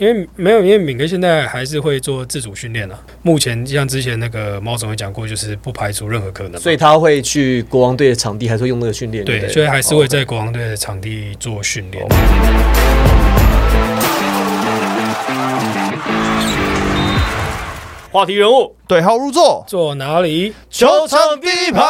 因为没有，因为敏哥现在还是会做自主训练啊。目前像之前那个猫总也讲过，就是不排除任何可能。所以他会去国王队的场地，还是会用那个训练？对，所以还是会在国王队的场地做训练。话题人物对号入座，坐哪里？球场第一排。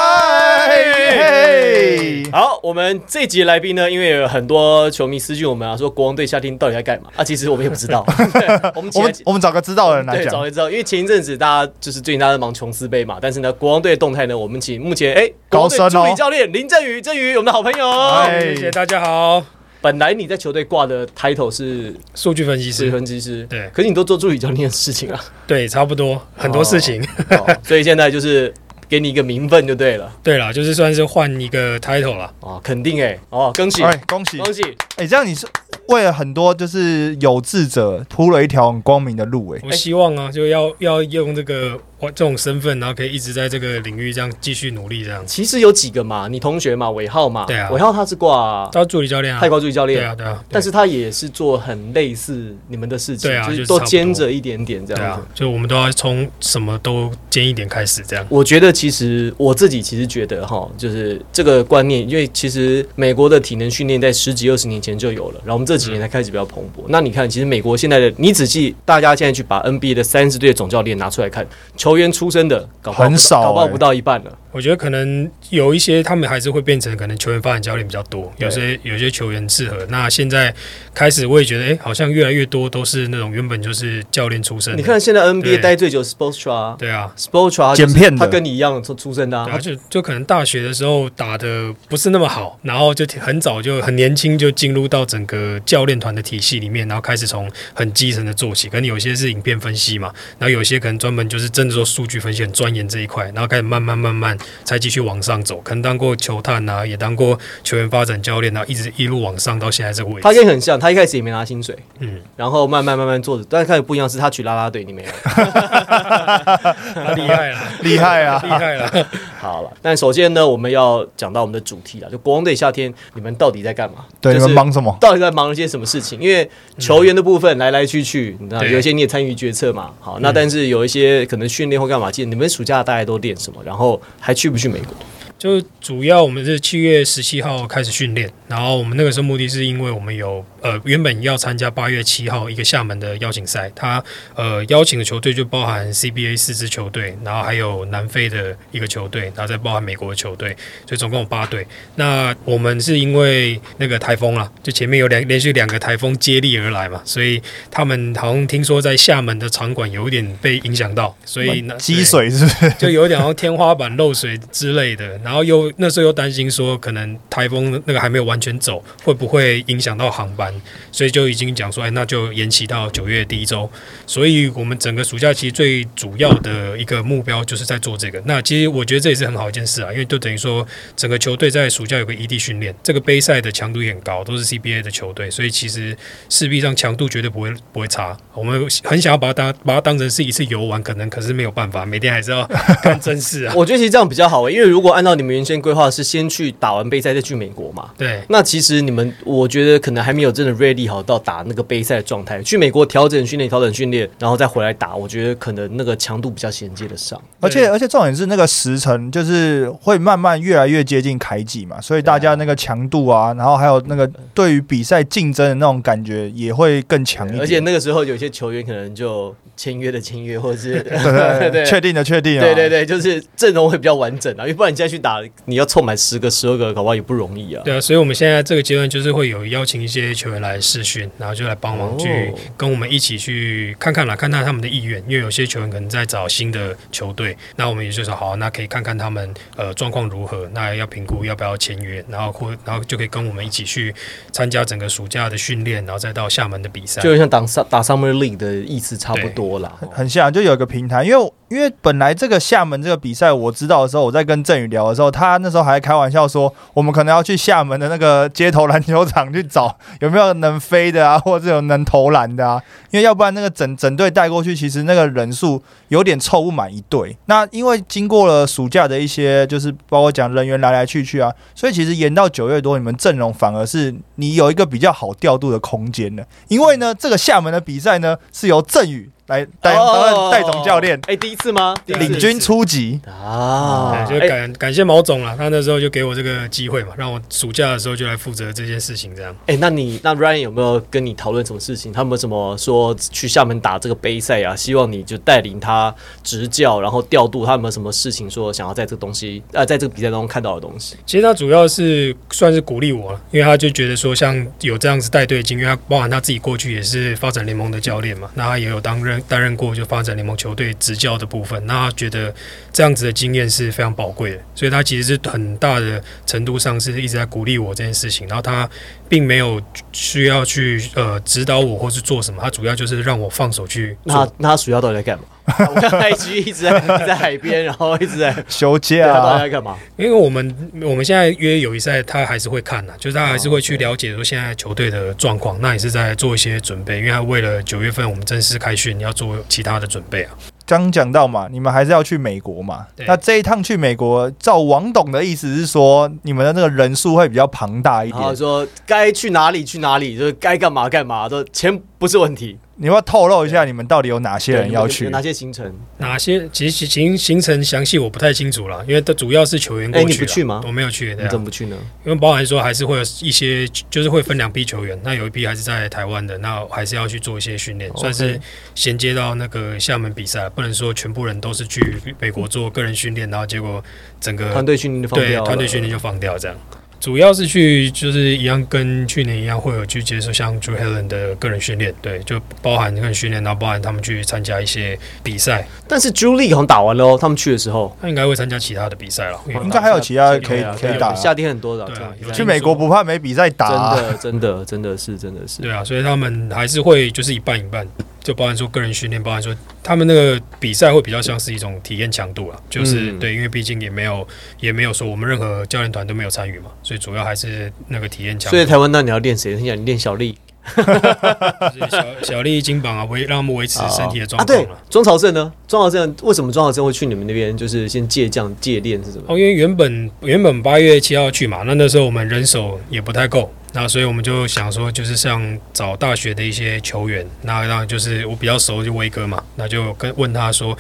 好，我们这集的来宾呢，因为有很多球迷私讯我们啊，说国王队夏天到底在干嘛啊？其实我们也不知道。我们我们我们找个知道的人来讲。就知道，因为前一阵子大家就是最近大家在忙琼斯杯嘛，但是呢，国王队的动态呢，我们请目前哎，国王队高升哦助理教练林振宇，振宇，我们的好朋友。哎谢谢大家好，本来你在球队挂的 title 是数据分析水师。分析师，对可是你都做助理教练的事情啊，对，差不多很多事情。哦 所以现在就是给你一个名分就对了。对了，就是算是换一个 title 了。哦，肯定哎，哦，恭喜哎，恭喜！恭喜！哎，这样你是为了很多就是有志者铺了一条很光明的路，哎，我希望啊，就要要用这个我这种身份，然后可以一直在这个领域这样继续努力，这样。其实有几个嘛，你同学嘛，尾号嘛，对啊伟浩他是挂他助理教练啊泰，国助理教练，对啊，对啊。但是他也是做很类似你们的事情，对啊就是都兼着一点点这对啊样子。，就我们都要从什么都兼一点开始，这样。我觉得其实我自己其实觉得哈，就是这个观念，因为其实美国的体能训练在十几二十年前就有了，然后我们这几年才开始比较蓬勃。那你看，其实美国现在的，你仔细大家现在去把 NBA 的三十队的总教练拿出来看，球员出身的搞很少欸搞不好不到一半了。我觉得可能有一些他们还是会变成可能球员发展教练比较多，有些有些球员适合。那现在开始我也觉得，哎、好像越来越多都是那种原本就是教练出身。你看现在 NBA 待最久 Sportstra，对啊，Sportstra 剪片他跟你一样出出身的、啊，，就就可能大学的时候打的不是那么好，然后就很早就很年轻就进入到整个教练团的体系里面，然后开始从很基层的做起。可能有些是影片分析嘛，然后有些可能专门就是真的做数据分析很钻研这一块，然后开始慢慢慢慢才继续往上走。可能当过球探啊，也当过球员发展教练啊，一直一路往上到现在这个位置。他跟你很像，他一开始也没拿薪水，嗯，然后慢慢慢慢做的，但是开始不一样，是他去啦啦队，你没有。他厉害了，厉害啊厉！害了。好了，但首先呢，我们要讲到我们的主题了，就国王队夏天，你们到底在干嘛？对，就是你们忙什么？到底在忙一些什么事情？因为球员的部分来来去去，你知道有一些你也参与决策嘛。好，那但是有一些可能训练会干嘛，记得你们暑假大概都练什么？然后还去不去美国？就主要我们是七月十七号开始训练，然后我们那个时候目的是因为我们有呃原本要参加八月七号一个厦门的邀请赛，他呃邀请的球队就包含 CBA 四支球队，然后还有南非的一个球队，然后再包含美国的球队，所以总共有八队。那我们是因为那个台风啦，就前面有两连续两个台风接力而来嘛，所以他们好像听说在厦门的场馆有一点被影响到，所以那积水是不是？就有点像天花板漏水之类的，然后又那时候又担心说可能台风那个还没有完全走，会不会影响到航班，所以就已经讲说，哎，那就延期到九月第一周。所以我们整个暑假其实最主要的一个目标就是在做这个。那其实我觉得这也是很好一件事啊，因为就等于说整个球队在暑假有个异地训练，这个杯赛的强度也很高，都是 CBA 的球队，所以其实势必上强度绝对不会不会差。我们很想要把它当把它当成是一次游玩，可能可是没有办法，每天还是要看真事啊。我觉得其实这样比较好、欸因为如果按照你们原先规划是先去打完杯赛再去美国嘛，对，那其实你们我觉得可能还没有真的 ready 好到打那个杯赛的状态。去美国调整训练、调整训练，然后再回来打，我觉得可能那个强度比较衔接得上。而且而且重点是那个时辰，就是会慢慢越来越接近开季嘛，所以大家那个强度啊，然后还有那个对于比赛竞争的那种感觉也会更强一点。而且那个时候有些球员可能就签约的签约，或者是对 对对，确定的确定啊，对对对，就是阵容会比较完整啊，因为不然你现在去打，你要凑满十个、十二个，搞不好也不容易啊。对啊，所以我们现在这个阶段就是会有邀请一些球员来试训，然后就来帮忙去哦跟我们一起去看看啦，看看他们的意愿，因为有些球员可能在找新的球队，那我们也就说好，那可以看看他们呃状况如何，那要评估要不要签约，然后或然后就可以跟我们一起去参加整个暑假的训练，然后再到厦门的比赛。就像打打 Summer League 的意思差不多啦。很像，就有一个平台，因为因为本来这个厦门这个比赛我知道的时候，我在跟郑宇聊的时候，他那时候还开玩笑说，我们可能要去厦门的那个街头篮球场去找有没有能飞的啊，或者有能投篮的啊，因为要不然那个整整队带过去，其实那个人数有点凑不满一队。那因为经过了暑假的一些，就是包括讲人员来来去去啊，所以其实延到九月多，你们阵容反而是你有一个比较好调度的空间的。因为呢，这个厦门的比赛呢是由郑宇来担担任戴总教练，哎，第一次吗？第一次领军初级。啊，对，就哎感感谢毛总了，他那时候就给我这个机会嘛，让我暑假的时候就来负责这件事情，这样。哎、那你那 Ryan 有没有跟你讨论什么事情？他们有什么说去厦门打这个杯赛啊？希望你就带领他执教，然后调度他有没有什么事情说想要在这个东西呃，在这个比赛当中看到的东西？其实他主要是算是鼓励我了，因为他就觉得说，像有这样子带队经验，他包含他自己过去也是发展联盟的教练嘛，那他也有担任担任过就发展联盟球队执教的部分，那他觉得这样子的经验是非常宝贵的，所以他其实是很大的程度上是一直在鼓励我这件事情，然后他并没有需要去呃指导我或是做什么，他主要就是让我放手去那。那他暑假到底在干嘛？我看 IG 一直在在海边，然后一直在休假、啊，在干嘛？因为我们我们现在约友谊赛，他还是会看的，就是他还是会去了解说现在球队的状况，那也是在做一些准备，因为他为了九月份我们正式开训要做其他的准备啊。刚讲到嘛，你们还是要去美国嘛。对那这一趟去美国，照王董的意思是说，你们的那个人数会比较庞大一点。然后说该去哪里去哪里，就是该干嘛干嘛，都钱不是问题。你要透露一下你们到底有哪些人要去？哪些行程？哪些其实行行程详细我不太清楚了，因为它主要是球员过哎去啦。你不去吗我没有去，你怎么不去呢？因为包含说还是会有一些，就是会分两批球员，那有一批还是在台湾的，那还是要去做一些训练算是衔接到那个厦门比赛，不能说全部人都是去美国做个人训练，然后结果整个团队训练就放对掉，团队训练就放掉这样。主要是去就是一样跟去年一样，会有去接受像 Drew Helen 的个人训练，对，就包含个人训练，然后包含他们去参加一些比赛，但是 Julie 好像打完了哦，他们去的时候。他应该会参加其他的比赛了。应该还有其他可以啊可以打啊。夏天很多的，对去美国不怕没比赛打、啊。真的真的真的是真的是，对啊，所以他们还是会就是一半一半，就包含说个人训练，包含说他们那个比赛会比较像是一种体验强度啊，就是、嗯对，因为毕竟也没有也没有说我们任何教练团都没有参与嘛，所以主要还是那个体验强度。所以台湾那你要练谁？你想练小丽就是小小丽金榜啊，维让他们维持 身体的状啊，对况了。，庄朝正呢？庄朝正为什么庄朝正会去你们那边？就是先借将借练是什么？哦，因为原本原本八月七号去嘛，那那时候我们人手也不太够，那所以我们就想说，就是像找大学的一些球员，那那就是我比较熟就威哥嘛，那就跟问他说，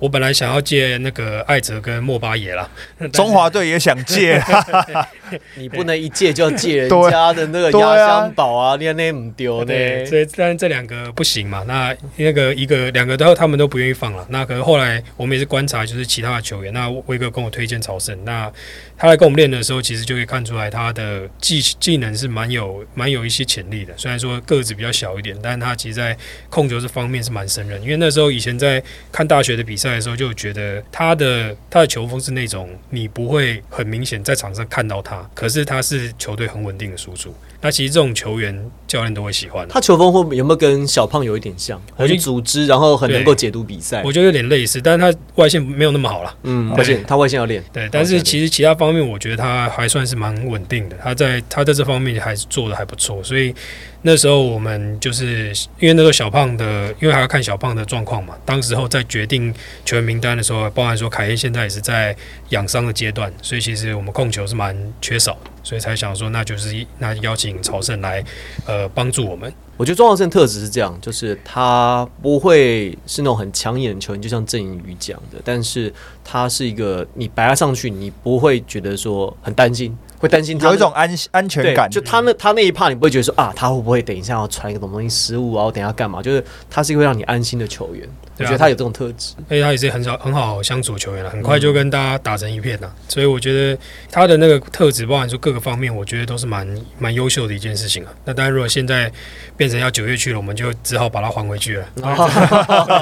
我本来想要借那个艾泽跟莫巴野啦，中华队也想借，你不能一借就要借人家的那个 压箱宝啊，你那唔丢呢？对，所以但是这两个不行嘛，那那个一个两个都他们都不愿意放了。那可是后来我们也是观察，就是其他的球员，那威哥跟我推荐曹胜，那他来跟我们练的时候，其实就可以看出来他的技技能是蛮有蛮有一些潜力的。虽然说个子比较小一点，但是他其实在控球这方面是蛮胜任。因为那时候以前在看大学的比赛的时候，就觉得他的他的球风是那种你不会很明显在场上看到他，可是他是球队很稳定的输出。那其实这种球员教练都会喜欢。他球风会有没有跟小胖有一点像？很组织，然后很能够解读比赛我。觉得有点类似，但是他外线没有那么好了。嗯，对外线他外线要练。对，但是其实其他方面，我觉得他还算是蛮稳定的。他在他在这方面还是做的还不错，所以那时候我们就是因为那时候小胖的，因为还要看小胖的状况嘛。当时候在决定球员名单的时候，包含说凯恩现在也是在养伤的阶段，所以其实我们控球是蛮缺少的，所以才想说那就是一那邀请朝圣来呃帮助我们。我觉得庄浩胜特质是这样，就是他不会是那种很抢眼的球员，就像郑颖宇讲的，但是他是一个你摆他上去，你不会觉得说很担心，会担心他有一种安安全，感。就他那他那一趴，你不会觉得说啊，他会不会等一下要传一个什么东西失误啊，我等一下干嘛？就是他是一个会让你安心的球员，我觉得他有这种特质。而且他也是很少很好相处的球员了，很快就跟大家打成一片了。所以我觉得他的那个特质，包含说各个方面，我觉得都是蛮蛮优秀的一件事情啊。那当然，如果现在变成要九月去了，我们就只好把他还回去了，再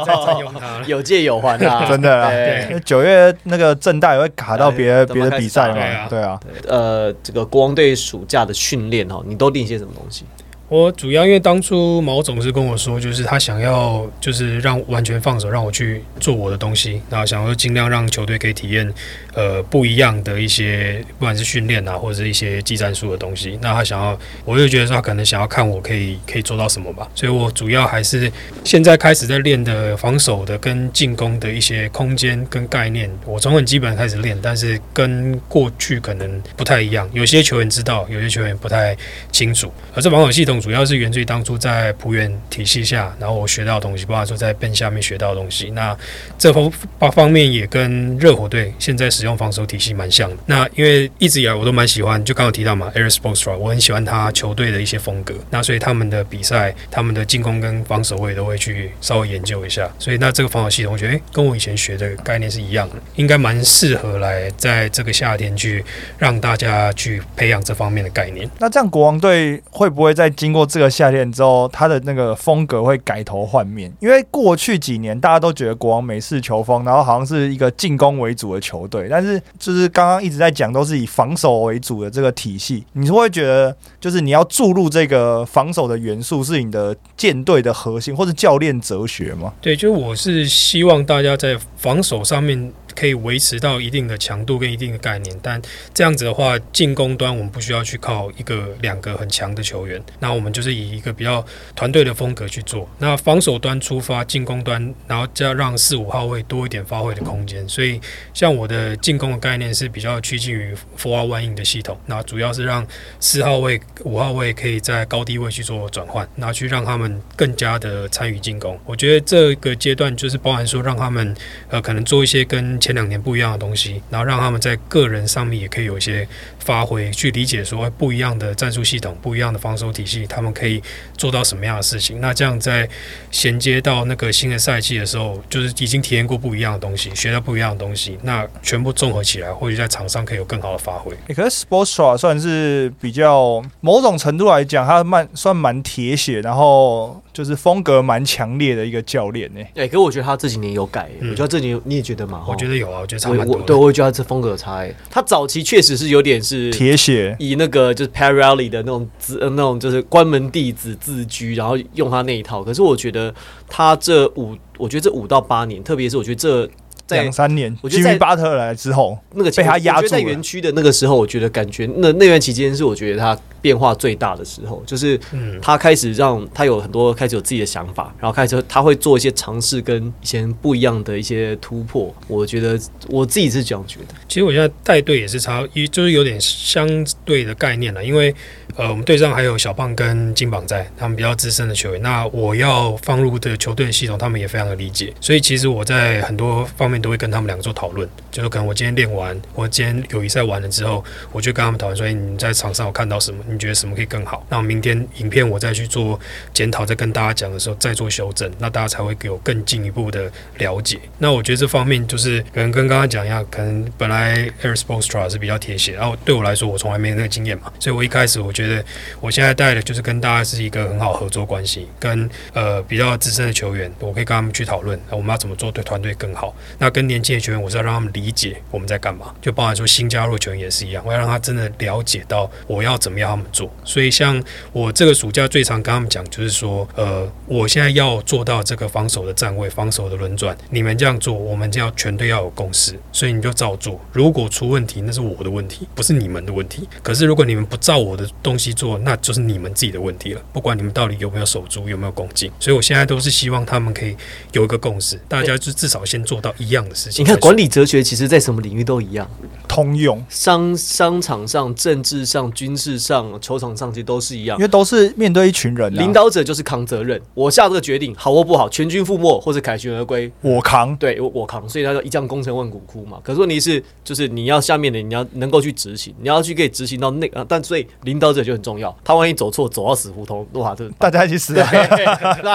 再占用它。有借有还啊，真的啊对因为九月那个正大也会卡到别的哎别的比赛对啊嘛，对啊，呃，这个国王队暑假的训练哦，你都练些什么东西？我主要因为当初毛总是跟我说，就是他想要就是让完全放手，让我去做我的东西，然后想要尽量让球队可以体验呃不一样的一些，不管是训练啊，或者是一些技战术的东西。那他想要，我就觉得说他可能想要看我可以可以做到什么吧。所以我主要还是现在开始在练的防守的跟进攻的一些空间跟概念，我从很基本开始练，但是跟过去可能不太一样。有些球员知道，有些球员不太清楚。而这防守系统主要是源自于当初在浦原体系下，然后我学到的东西，包括说在 Ben 下面学到的东西。那这方方方面也跟热火队现在使用防守体系蛮像的。那因为一直以来我都蛮喜欢，就刚刚提到嘛 a r i s p o r t s t r a 我很喜欢他球队的一些风格。那所以他们的比赛，他们的进攻跟防守我也都会去稍微研究一下。所以那这个防守系统，我觉得，跟我以前学的概念是一样的，应该蛮适合来在这个夏天去让大家去培养这方面的概念。那这样国王队会不会在经过这个夏天之后，他的那个风格会改头换面？因为过去几年大家都觉得国王美式球风，然后好像是一个进攻为主的球队，但是就是刚刚一直在讲都是以防守为主的这个体系，你是会觉得就是你要注入这个防守的元素是你的舰队的核心或者教练哲学吗？对，就是我是希望大家在防守上面。可以维持到一定的强度跟一定的概念，但这样子的话，进攻端我们不需要去靠一个两个很强的球员，那我们就是以一个比较团队的风格去做。那防守端出发，进攻端，然后再让四五号位多一点发挥的空间。所以，像我的进攻的概念是比较趋近于 four one in 的系统，那主要是让四号位、五号位可以在高低位去做转换，然后去让他们更加的参与进攻。我觉得这个阶段就是包含说让他们呃可能做一些跟前两年不一样的东西，然后让他们在个人上面也可以有一些发挥，去理解说不一样的战术系统、不一样的防守体系，他们可以做到什么样的事情。那这样在衔接到那个新的赛季的时候，就是已经体验过不一样的东西，学到不一样的东西，那全部综合起来，或许在场上可以有更好的发挥。可是 Sportsra 算是比较某种程度来讲，他蛮算蛮铁血，然后就是风格蛮强烈的一个教练呢。哎，可我觉得他这几年有改，我觉得这几年你也觉得吗？我觉得。有啊，我觉得差蛮多。对，我也觉得这风格差。他早期确实是有点是铁血，以那个就是 Parallel 的那种自那种就是关门弟子自居，然后用他那一套。可是我觉得他这五，我觉得这五到八年，特别是我觉得这。两三年，我觉得在巴特来之后，那个被他压住。在园区的那个时候，我觉得感觉那那段期间是我觉得他变化最大的时候，就是他开始让他有很多开始有自己的想法，然后开始他会做一些尝试，跟以前不一样的一些突破。我觉得我自己是这样觉得。其实我现在带队也是差，一就是有点相对的概念了，因为呃，我们队上还有小胖跟金榜在，他们比较资深的球员。那我要放入的球队系统，他们也非常的理解。所以其实我在很多方面。都会跟他们两个做讨论，就是可能我今天练完，我今天友谊赛完了之后，我就跟他们讨论说：“哎，你在场上我看到什么？你觉得什么可以更好？那我明天影片我再去做检讨，再跟大家讲的时候再做修正，那大家才会给我更进一步的了解。那我觉得这方面就是可能跟刚刚讲一样，可能本来 Air Sports Tra 是比较贴切，然后对我来说，我从来没有那个经验嘛，所以我一开始我觉得我现在带的就是跟大家是一个很好合作关系，跟呃比较资深的球员，我可以跟他们去讨论，我们要怎么做对团队更好。那跟年轻的球员，我是要让他们理解我们在干嘛，就包含说新加入球员也是一样，我要让他真的了解到我要怎么样他们做。所以像我这个暑假最常跟他们讲，就是说，呃，我现在要做到这个防守的站位、防守的轮转，你们这样做，我们就要全队要有共识，所以你就照做。如果出问题，那是我的问题，不是你们的问题。可是如果你们不照我的东西做，那就是你们自己的问题了。不管你们到底有没有守住，有没有攻进，所以我现在都是希望他们可以有一个共识，大家就至少先做到一样的事情。你看，管理哲学其实在什么领域都一样，通用。商商场上、政治上、军事上、球场上，其实都是一样，因为都是面对一群人。领导者就是扛责任，我下这个决定好或不好，全军覆没或者凯旋而归，我扛。对，我我扛。所以他说一将功成万骨枯嘛。可是问题是，就是你要下面的你要能够去执行，你要去可以执行到那个。但所以领导者就很重要。他万一走错，走到死胡同，哇，这 大家一起死，大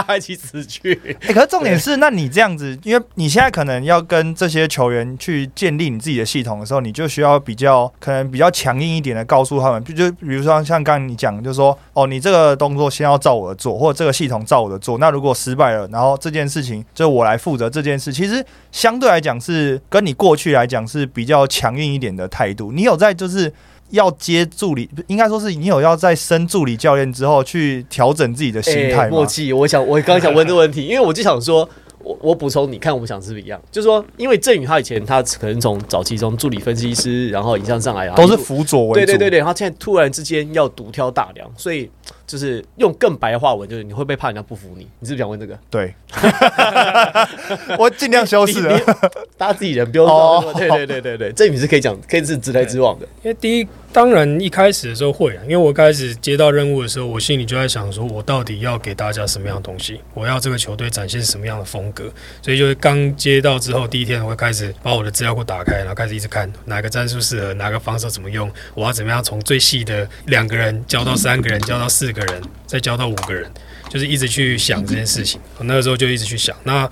家一起死去。哎，可是重点是，那你这样子，因为你现在可能要跟这些球员。去建立你自己的系统的时候，你就需要比较可能比较强硬一点的告诉他们，就比如说像刚刚你讲，就是说哦，你这个动作先要照我的做，或者这个系统照我的做。那如果失败了，然后这件事情就我来负责这件事。其实相对来讲是跟你过去来讲是比较强硬一点的态度。你有在就是要接助理，应该说是你有要在升助理教练之后去调整自己的心态？默契，我想我刚想问这个问题，因为我就想说，我我补充，你看我们想是不是一样？就是说，因为郑宇他以前他可能从早期从助理分析师，然后影像上来，然后都是辅佐为主。对对对对，然后现在突然之间要独挑大梁，所以就是用更白话文，就是你会不会怕人家不服你？你是不是想问这个？对，我尽量修饰。大家自己人不用哦说。对对对对对，这你是可以讲，可以是直来直往的。因为第一，当然一开始的时候会啊，因为我开始接到任务的时候，我心里就在想说，我到底要给大家什么样的东西？我要这个球队展现什么样的风格？所以就是刚接到之后，第一天我会开始把我的资料库打开，然后开始一直看哪个战术适合，哪个防守怎么用，我要怎么样从最细的两个人教到三个人，教到四个人，再教到五个人，就是一直去想这件事情。我那个时候就一直去想，那。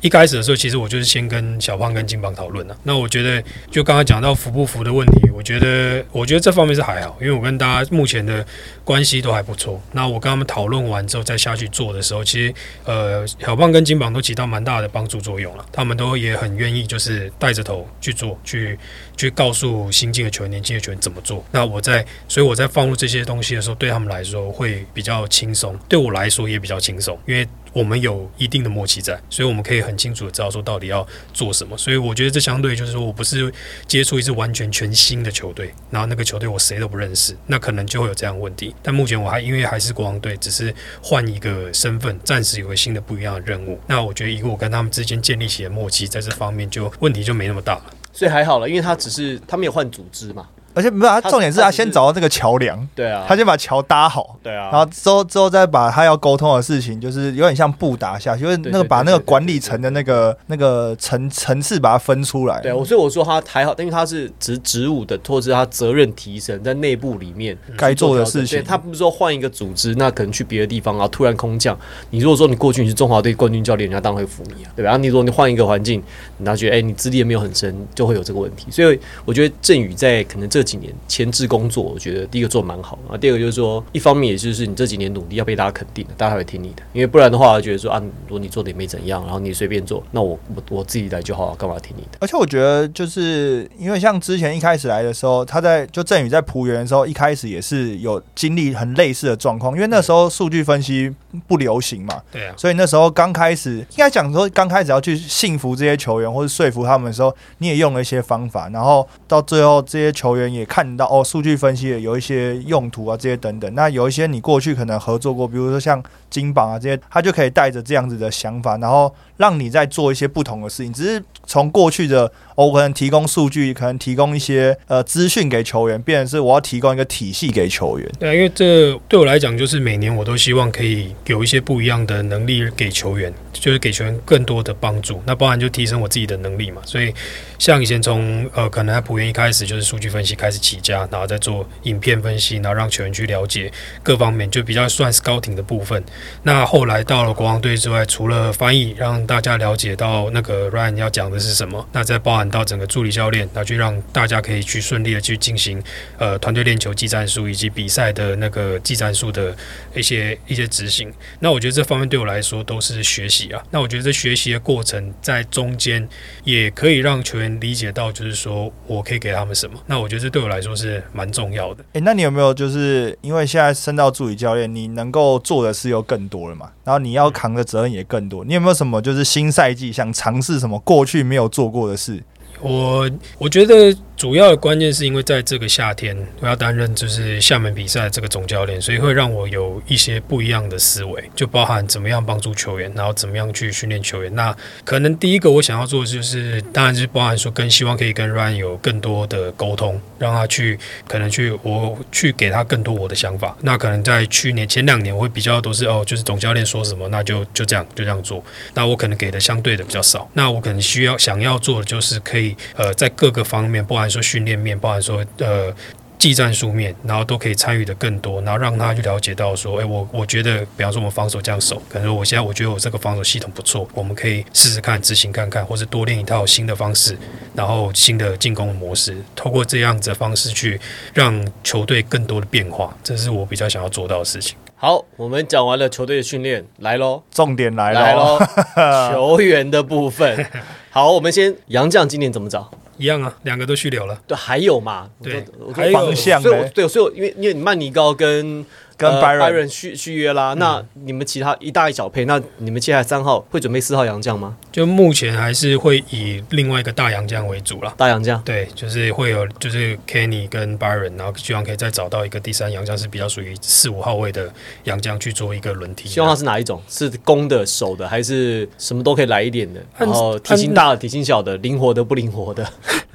一开始的时候，其实我就是先跟小胖跟金榜讨论了。那我觉得，就刚刚讲到服不服的问题，我觉得，我觉得这方面是还好，因为我跟大家目前的关系都还不错。那我跟他们讨论完之后，再下去做的时候，其实呃，小胖跟金榜都起到蛮大的帮助作用了。他们都也很愿意，就是带着头去做，去去告诉新进的球员、年轻的球员怎么做。那我在，所以我在放入这些东西的时候，对他们来说会比较轻松，对我来说也比较轻松，因为我们有一定的默契在，所以我们可以很清楚的知道说到底要做什么。所以我觉得这相对就是说我不是接触一支完全全新的球队，然后那个球队我谁都不认识，那可能就会有这样的问题。但目前我还因为还是国王队，只是换一个身份，暂时有个新的不一样的任务。那我觉得以我跟他们之间建立起的默契，在这方面就问题就没那么大了。所以还好了，因为他只是他没有换组织嘛。而且没有，他他重点是他先找到这个桥梁，对啊，他先把桥搭好。对啊，然后之后之后再把他要沟通的事情，就是有点像布达下去，因为那个把那个管理层的那个那个层层次把它分出来。对，我所以我说他还好，因为他是职职务的，或者是他责任提升在内部里面该做的事情他不是说换一个组织，那可能去别的地方然后突然空降。你如果说你过去你是中华队冠军教练，人家当然会服你啊，对吧？然后你如果你换一个环境，人家觉得哎、你资历也没有很深，就会有这个问题。所以我觉得郑宇在可能这几年前置工作，我觉得第一个做蛮好，然后第二个就是说，一方面也就是你这几年努力要被大家肯定的，大家才会听你的，因为不然的话，觉得说啊，如果你做的也没怎样，然后你随便做，那我我我自己来就好，干嘛听你的？而且我觉得，就是因为像之前一开始来的时候，他在就振宇在浦原的时候，一开始也是有经历很类似的状况，因为那时候数据分析不流行嘛，对啊，所以那时候刚开始，应该讲说刚开始要去信服这些球员或者说服他们的时候，你也用了一些方法，然后到最后这些球员也看到哦，数据分析的有一些用途啊，这些等等。那有一些你过去可能合作过，比如说像金榜啊这些，他就可以带着这样子的想法，然后让你在做一些不同的事情。只是从过去的，我可能提供数据，可能提供一些呃资讯给球员，变成是我要提供一个体系给球员。对，因为这对我来讲，就是每年我都希望可以有一些不一样的能力给球员，就是给球员更多的帮助。那包含就提升我自己的能力嘛。所以像以前从呃可能在浦原一开始就是数据分析开始起家，然后再做影片分析，然后让球员去了解各方面，就比较算 scouting 的部分。那后来到了国王队之外，除了翻译让大家了解到那个 Ryan 要讲的是什么，那再包含到整个助理教练，那去让大家可以去顺利的去进行呃团队练球技战术以及比赛的那个技战术的一些一些执行。那我觉得这方面对我来说都是学习啊。那我觉得这学习的过程在中间也可以让球员理解到，就是说我可以给他们什么。那我觉得这对我来说是蛮重要的。诶，那你有没有就是因为现在升到助理教练，你能够做的事又更多了嘛？然后你要扛的责任也更多。你有没有什么就是新赛季想尝试什么过去没有做过的事？我我觉得主要的关键是因为在这个夏天，我要担任就是厦门比赛这个总教练，所以会让我有一些不一样的思维，就包含怎么样帮助球员，然后怎么样去训练球员。那可能第一个我想要做的就是，当然就是包含说跟希望可以跟 Ryan 有更多的沟通，让他去可能去我去给他更多我的想法。那可能在去年前两年我会比较都是哦，就是总教练说什么，那就就这样就这样做。那我可能给的相对的比较少。那我可能需要想要做的就是可以呃在各个方面，包含说训练面，包含说呃。技战术面，然后都可以参与的更多，然后让他去了解到说，哎，我我觉得，比方说我们防守这样守，可能说我现在我觉得我这个防守系统不错，我们可以试试看执行看看，或是多练一套新的方式，然后新的进攻的模式，透过这样子的方式去让球队更多的变化，这是我比较想要做到的事情。好，我们讲完了球队的训练，来喽，重点来来，喽，球员的部分。好，我们先杨将今年怎么找？一样啊，两个都续留了。对，还有嘛？对还有方向所以我对，所以我因为因为你曼尼高跟跟呃 Byron Byron 续续约啦，那你们其他一大一小配，那你们接下来三号会准备四号洋将吗？就目前还是会以另外一个大洋将为主啦。大洋将对，就是会有就是 Kenny 跟 Byron，然后希望可以再找到一个第三洋将是比较属于四五号位的洋将去做一个轮替。希望他是哪一种？是攻的、守的，还是什么都可以来一点的？然后体型大的、体型小的、灵活的、不灵活的？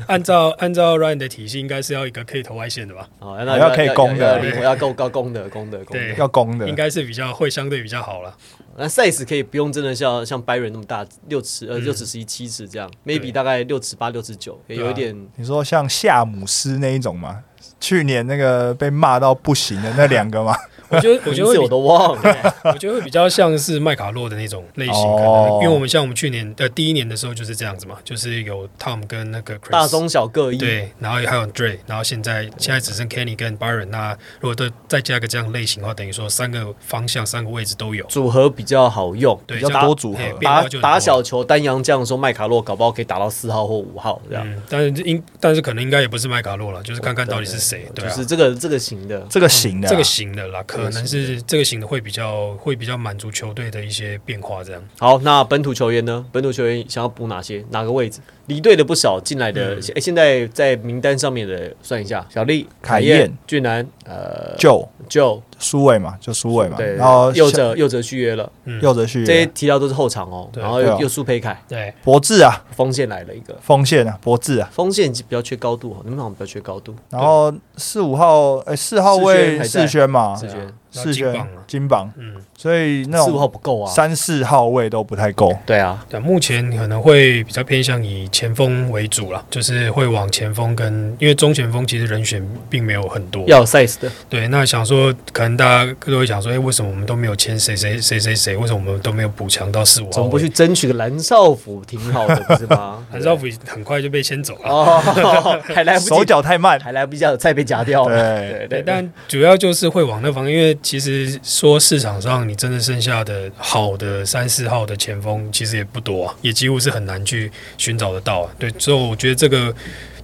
按照按照 Ryan 的体系，应该是要一个可以投外线的吧？哦，还要可以攻的要够高攻的、攻的、攻对的。要攻的应，该是比较会相对比较好了。那 size 可以不用真的像像 Byron 那么大，六尺呃嗯六尺十一、七尺这样对，maybe 大概六尺八、六尺九，也有一点。你说像夏姆斯那一种吗？去年那个被骂到不行的那两个吗？我觉得 我觉得会比名字我都忘了。我觉得会比较像是麦卡洛的那种类型，可哦能因为我们像我们去年呃第一年的时候就是这样子嘛，就是有 Tom 跟那个 Chris, 大中小各异。对，然后还有 Dre，然后现在现在只剩 Kenny 跟 Byron，那如果都再加个这样类型的话，等于说三个方向三个位置都有，组合比较好用，对，比较多组合打打小球单阳将的时候，麦卡洛搞不好可以打到四号或五号这样。嗯，但是应但是可能应该也不是麦卡洛了，就是看看到底是谁，对啊就是。这个这个型的。这个型的啊，这个型的啦，可能是这个型的会比较会比较满足球队的一些变化，这样。好，那本土球员呢？本土球员想要补哪些？哪个位置？离队的不少，进来的，嗯。诶现在在名单上面的算一下：小丽、凯燕燕、俊南、呃、就就苏伟嘛，就苏伟嘛，对，然后右者右者续约了，嗯，右泽旭这些提到都是后场哦。然后又又苏培凯，对，博智啊，锋线来了一个，锋线啊，博智啊，锋线比较缺高度哦，你们好像比较缺高度。然后四五号哎四号位世轩嘛，世轩然后世轩金榜啊金榜，嗯，所以那四五号不够啊。三四号位都不太够。对啊，对，目前可能会比较偏向以前锋为主啦，就是会往前锋跟，因为中前锋其实人选并没有很多。要有 size 的，对，那想说，可能大家都会想说，哎、为什么我们都没有签谁谁谁谁谁？为什么我们都没有补强到四五号位？怎么不去争取个蓝少辅挺好的，不是吗？蓝少辅很快就被签走了。哦，还来不及，手脚太慢，还来不及，菜被夹掉了。对，对对，但主要就是会往那方，因为其实说市场上你真的剩下的好的三四号的前锋其实也不多啊，也几乎是很难去寻找得到啊。对，所以我觉得这个。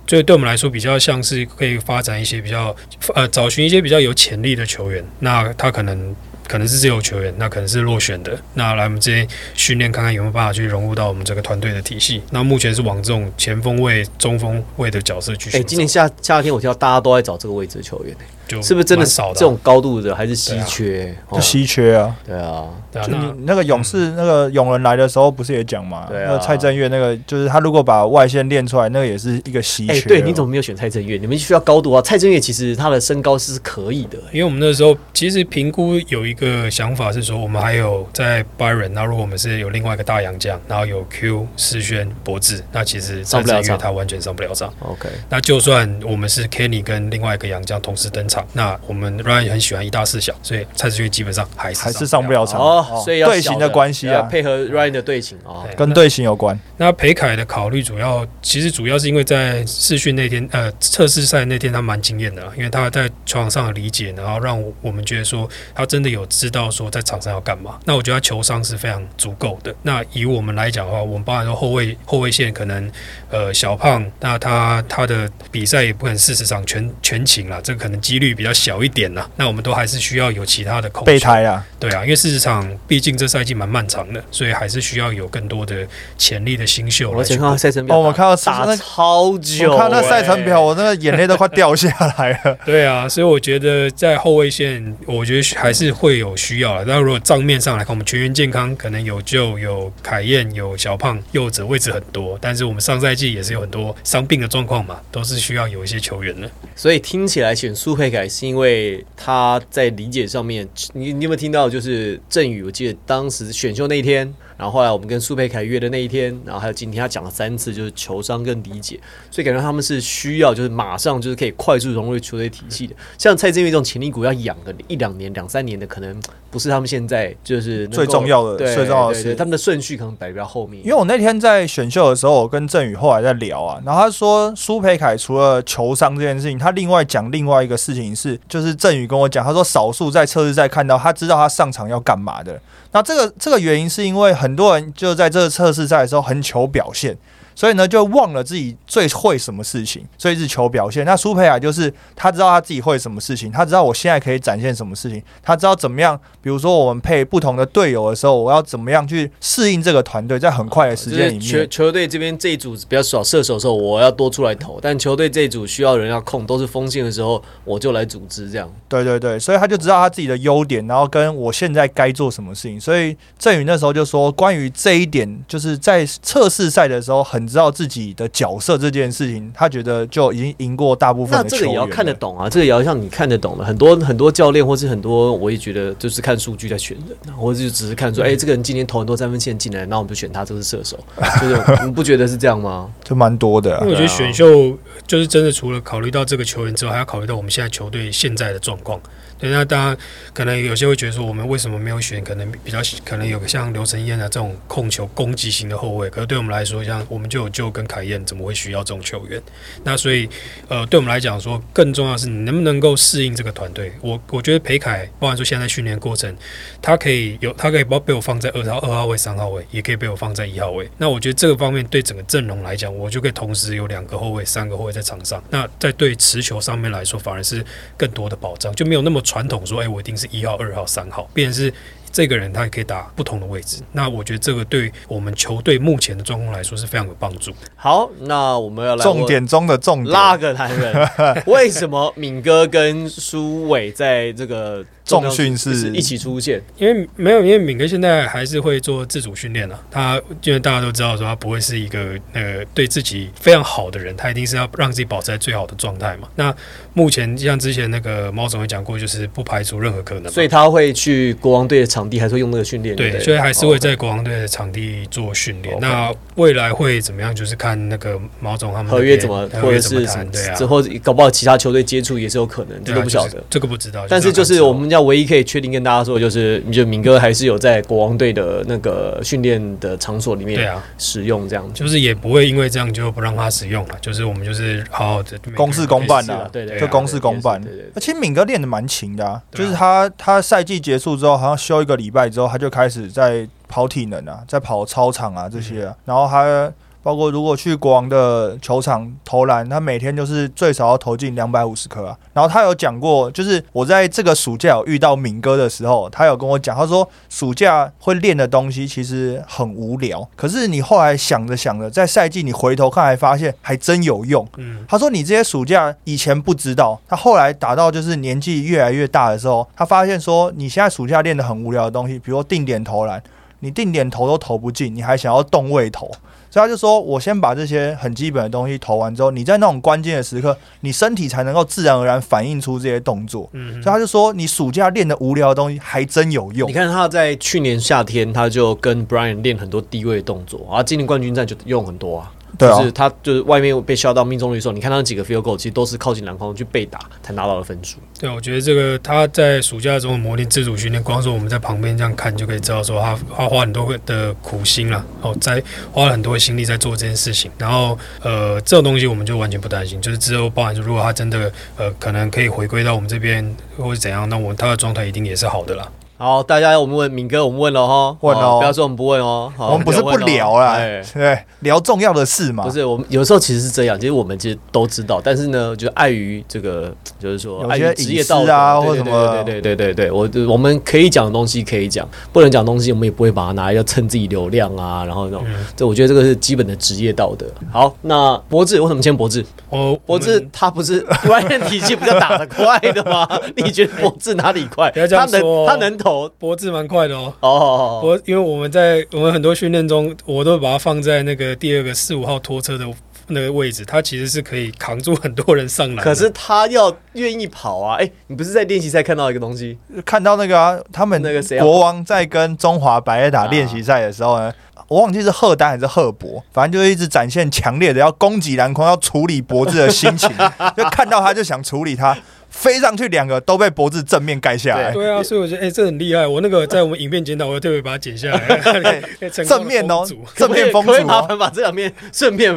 就对我们来说，比较像是可以发展一些比较呃，找寻一些比较有潜力的球员。那他可能可能是自由球员，那可能是落选的。那来我们这边训练，看看有没有办法去融入到我们这个团队的体系。那目前是往这种前锋位、中锋位的角色去哎、寻找。今年夏夏天我听到大家都在找这个位置的球员、就是不是真的少的啊这种高度的还是稀缺？哦就稀缺啊。对啊，对啊，就那你那个勇士那个勇人来的时候，不是也讲嘛？对啊那个蔡正月那个，就是他如果把外线练出来，那个也是一个稀哎、缺。对，你怎么没有选蔡正月？你们需要高度啊！蔡正月其实他的身高是可以的、因为我们那时候其实评估有一个想法是说，我们还有在 Byron，那如果我们是有另外一个大洋将，然后有 Q、世轩、博智，那其实上不了场这个月他完全上不了场。OK，那就算我们是 Kenny 跟另外一个洋将同时登场，那我们 Ryan 也很喜欢一大四小，所以蔡志岳基本上还是还是上不了场哦，所以要队形的关系啊，要配合 Ryan 的队形哦。跟队形有关。那裴凯的考虑主要，其实主要是因为在试训那天，呃，测试赛那天他蛮惊艳的，因为他在球场上的理解，然后让我们觉得说他真的有知道说在场上要干嘛。那我觉得他球商是非常足够的。那以我们来讲的话，我们包含说后卫后卫线可能呃小胖，那他他的比赛也不可能四十场全全勤啦，这个可能几率比较小一点啦。那我们都还是需要有其他的控球备胎啊，对啊，因为四十场毕竟这赛季蛮漫长的，所以还是需要有更多的潜力的新秀我以前看到赛程表，哦我看到打了超久、我看那赛程表，欸我那个眼泪都快掉下来了。对啊，所以我觉得在后卫线，我觉得还是会有需要了。但如果账面上来看，我们全员健康，可能有就、有凯燕、有小胖，右者位置很多。但是我们上赛季也是有很多伤病的状况嘛，都是需要有一些球员的。所以听起来选苏佩凯是因为他在理解上面，你你有没有听到？就是振宇，我记得当时选秀那一天，然后后来我们跟苏佩凯约的那一天，然后还有今天他讲了三次，就是球商跟理解，所以感觉他们是需要就是马上就是可以快速融入球队体系的。像蔡振宇这种潜力股要养个一两年、两三年的，可能不是他们现在就是最重要的对最重要的是他们的顺序可能摆比较后面。因为我那天在选秀的时候，我跟郑宇后来在聊啊，然后他说苏培凯除了球商这件事情，他另外讲另外一个事情是，就是郑宇跟我讲，他说少数在测试赛看到他知道他上场要干嘛的。那这个这个原因是因为很多人就在这个测试赛的时候很求表现。所以呢就忘了自己最会什么事情，所以是求表现。那苏培雅就是他知道他自己会什么事情，他知道我现在可以展现什么事情，他知道怎么样，比如说我们配不同的队友的时候，我要怎么样去适应这个团队，在很快的时间里面球面。球队这边这一组比较少射手的时候，我要多出来投；但球队这一组需要人要控，都是锋线的时候，我就来组织这样。对对对，所以他就知道他自己的优点，然后跟我现在该做什么事情。所以郑宇那时候就说，关于这一点，就是在测试赛的时候，很知道自己的角色这件事情，他觉得就已经赢过大部分那的球员这个也要看得懂啊，这个也要像你看得懂的。很多很多教练或是很多，我也觉得就是看数据在选人，或者就只是看说，哎、这个人今天投很多三分线进来，那我们就选他，这是射手。就是 你不觉得是这样吗？就蛮多的、啊因为。我觉得选秀就是真的除了考虑到这个球员之外，还要考虑到我们现在球队现在的状况。对，那当然可能有些会觉得说，我们为什么没有选可能比较可能有个像刘晨燕啊这种控球攻击型的后卫？可是对我们来说，像我们就有就跟凯燕，怎么会需要这种球员？那所以呃，对我们来讲说，更重要是你能不能够适应这个团队。我我觉得裴凯，包含说现在训练过程，他可以有他可以包被我放在二号二号位、三号位，也可以被我放在一号位。那我觉得这个方面对整个阵容来讲，我就可以同时有两个后卫、三个后卫在场上。那在对持球上面来说，反而是更多的保障，就没有那么传统说，哎，我一定是一号、二号、三号，变成是。这个人他也可以打不同的位置，那我觉得这个对我们球队目前的状况来说是非常有帮助。好，那我们要来重点中的重点，拉个男人，为什么敏哥跟苏伟在这个重训是是一起出现？因为没有，因为敏哥现在还是会做自主训练啊。他因为大家都知道说他不会是一个呃对自己非常好的人，他一定是要让自己保持在最好的状态嘛。那目前像之前那个猫总也讲过，就是不排除任何可能。所以他会去国王队的场地，还是会用那个训练？对，所以还是会哦在国王队的场地做训练。那未来会怎么样，就是看那个毛总他们合约怎么，或合约怎么者是什么谈，对啊，之后搞不好其他球队接触也是有可能，这都不晓得。这个不知道。但是就是我们要唯一可以确定跟大家说，的就是就敏哥还是有在国王队的那个训练的场所里面对啊，使用这样子。就是也不会因为这样就不让他使用了，就是我们就是好好的公事公办的对对，就公事公办对对对而且敏哥练的蛮勤的、啊，就是他他赛季结束之后，好像休一个礼拜之后，他就开始在跑体能啊，在跑操场啊这些、啊，然后他包括如果去国王的球场投篮，他每天就是最少要投进两百五十颗啊。然后他有讲过，就是我在这个暑假有遇到敏哥的时候，他有跟我讲，他说暑假会练的东西其实很无聊，可是你后来想着想着，在赛季你回头看，还发现还真有用。嗯，他说：“你这些暑假以前不知道，他后来打到就是年纪越来越大的时候，他发现说，你现在暑假练的很无聊的东西，比如说定点投篮，你定点投都投不进，你还想要动位投，所以他就说我先把这些很基本的东西投完之后，你在那种关键的时刻，你身体才能够自然而然反映出这些动作。嗯所以他就说，你暑假练的无聊的东西还真有用你。看他在去年夏天，他就跟 Brian 练很多低位动作，啊，今年冠军战就用很多啊。对啊就是，他就是外面被削到命中率的时候，你看他那几个 field goal 其实都是靠近篮筐去被打才拿到的分数。对，我觉得这个他在暑假中的磨练自主训练，光说我们在旁边这样看就可以知道，说他他花很多的苦心了，哦，在花了很多的心力在做这件事情。然后呃，这种东西我们就完全不担心，就是之后包含说，如果他真的呃可能可以回归到我们这边或者怎样，那我他的状态一定也是好的啦。好，大家我们问敏哥，我们问了哈，问了哦不要说我们不问哦。好我们不是不聊啦，哎对，聊重要的事嘛。不是，我们有时候其实是这样，其实我们其实都知道，但是呢，就碍于这个，就是说碍于职业道德啊或什么对对对对对，我我们可以讲的东西可以讲，不能讲的东西我们也不会把它拿来要蹭自己流量啊，然后那种，嗯，这我觉得这个是基本的职业道德。好，那博智为什么签博智？哦博智他不是 Ryan 体系比较打得快的吗？你觉得博智哪里快？他能他能投脖子蛮快的哦。哦。我因为我们在我们很多训练中，我都把它放在那个第二个四五号拖车的那个位置，它其实是可以扛住很多人上来。可是他要愿意跑啊！哎、你不是在练习赛看到一个东西？看到那个、啊、他们那个谁啊国王在跟中华白夜打练习赛的时候呢，我忘记是赫丹还是赫伯，反正就一直展现强烈的要攻击篮筐、要处理脖子的心情，就看到他就想处理他。飞上去两个都被脖子正面盖下来，对啊，所以我觉得哎、这很厉害。我那个在我们影片检讨，我特别把它剪下来，正面哦，正面封可不可。麻烦把这两面顺便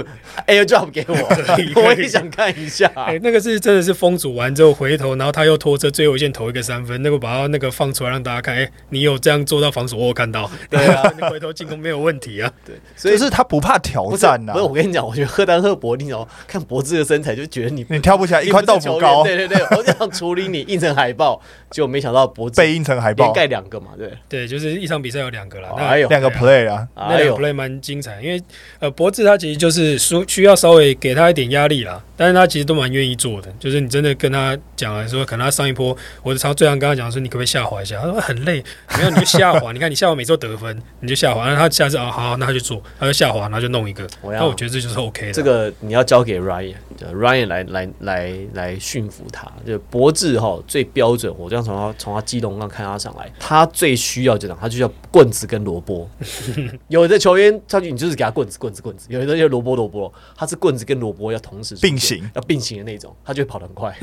AirDrop 给我，我也想看一下。哎、那个是真的是封阻完之后回头，然后他又拖车最后一线投一个三分，那个把他那个放出来让大家看，哎、你有这样做到防守，我有看到，对啊，你回头进攻没有问题啊。对，所以就是他不怕挑战呐不是，，我跟你讲，我觉得赫丹赫伯，你知道看脖子的身材就觉得你你跳不起来，一块豆腐高，对对对，我想处理你印成海报，结果没想到脖子被印成海连报，盖两个嘛，对，对，就是一场比赛有两个啦，那还有两个 play 啊，那两哎呦个 play 蛮精彩，因为呃，博智他其实就是需需要稍微给他一点压力啦，但是他其实都蛮愿意做的。就是你真的跟他讲了说，可能他上一波，我常最常跟他讲说，你可不可以下滑一下？他说很累，没有你就 下滑，你看你下滑每次都得分，你就下滑，然后他下次啊好，那他就做，他就下滑，然后就弄一个。那我觉得这就是 OK 的。这个你要交给 Ryan，就 Ryan 来来来来驯服他。就博智哈最标准，我这样从他从他基隆上看他上来，他最需要就这样，他就叫棍子跟萝卜。有的球员他就你就是给他棍子棍子棍子，有的就萝卜萝卜，他是棍子跟萝卜要同时并行，要并行的那种，他就会跑得很快。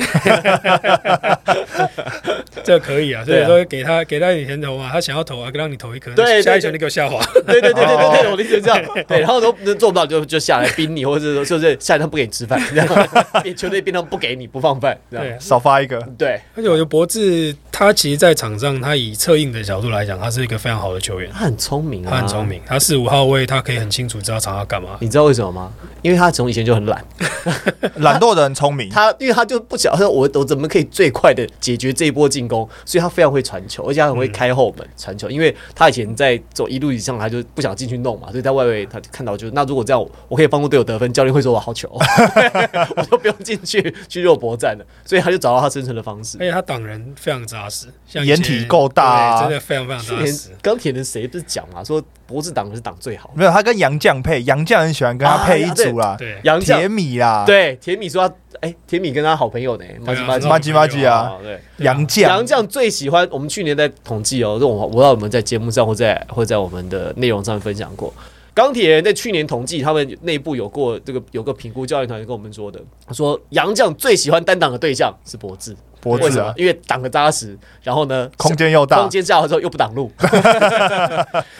这可以啊，所以说给他给他一点甜头啊，他想要投啊，让你投一颗，对对下一球你给我下滑。对对对对对我的意思是这样。对，然后都做不到就就下来逼你，或者是说就是下一场不给你吃饭，这样变球队变成不给你不放饭，这对样。少发一个，对，而且我觉得博智他其实，在场上他以策应的角度来讲，他是一个非常好的球员。他很聪明啊，他很聪。明，他四五号位，他可以很清楚知道场上干嘛。你知道为什么吗？因为他从以前就很懒，懒惰的人聪明，他因为他就不晓得我我怎么可以最快的解决这一波进攻，所以他非常会传球，而且他很会开后门传球。因为他以前在走一路以上，他就不想进去弄嘛，所以在外围他就看到就是那如果这样我可以帮助队友得分，教练会说我好球，我就不用进去去肉搏战了，所以他就找到他生存的方式而。且他挡人非常扎实，像掩体够大啊对真的非常非常扎实。钢铁人谁不是讲嘛，说脖子挡是挡最好。没有他跟杨绛配，杨绛很喜欢跟他配一组啦，对，杨铁米啦，，对铁米说他哎，铁米跟他好朋友呢，马吉马吉马吉马吉啊，啊，对。杨绛，杨绛最喜欢，我们去年在统计哦，这种我不知道我们在节目上或在或在我们的内容上分享过。钢铁人在去年统计，他们内部有过这个有个评估教练团跟我们说的，他说杨将最喜欢单打的对象是博智，为什么脖子啊？，因为挡的扎实，然后呢空间又大空，间下来之后又不挡路，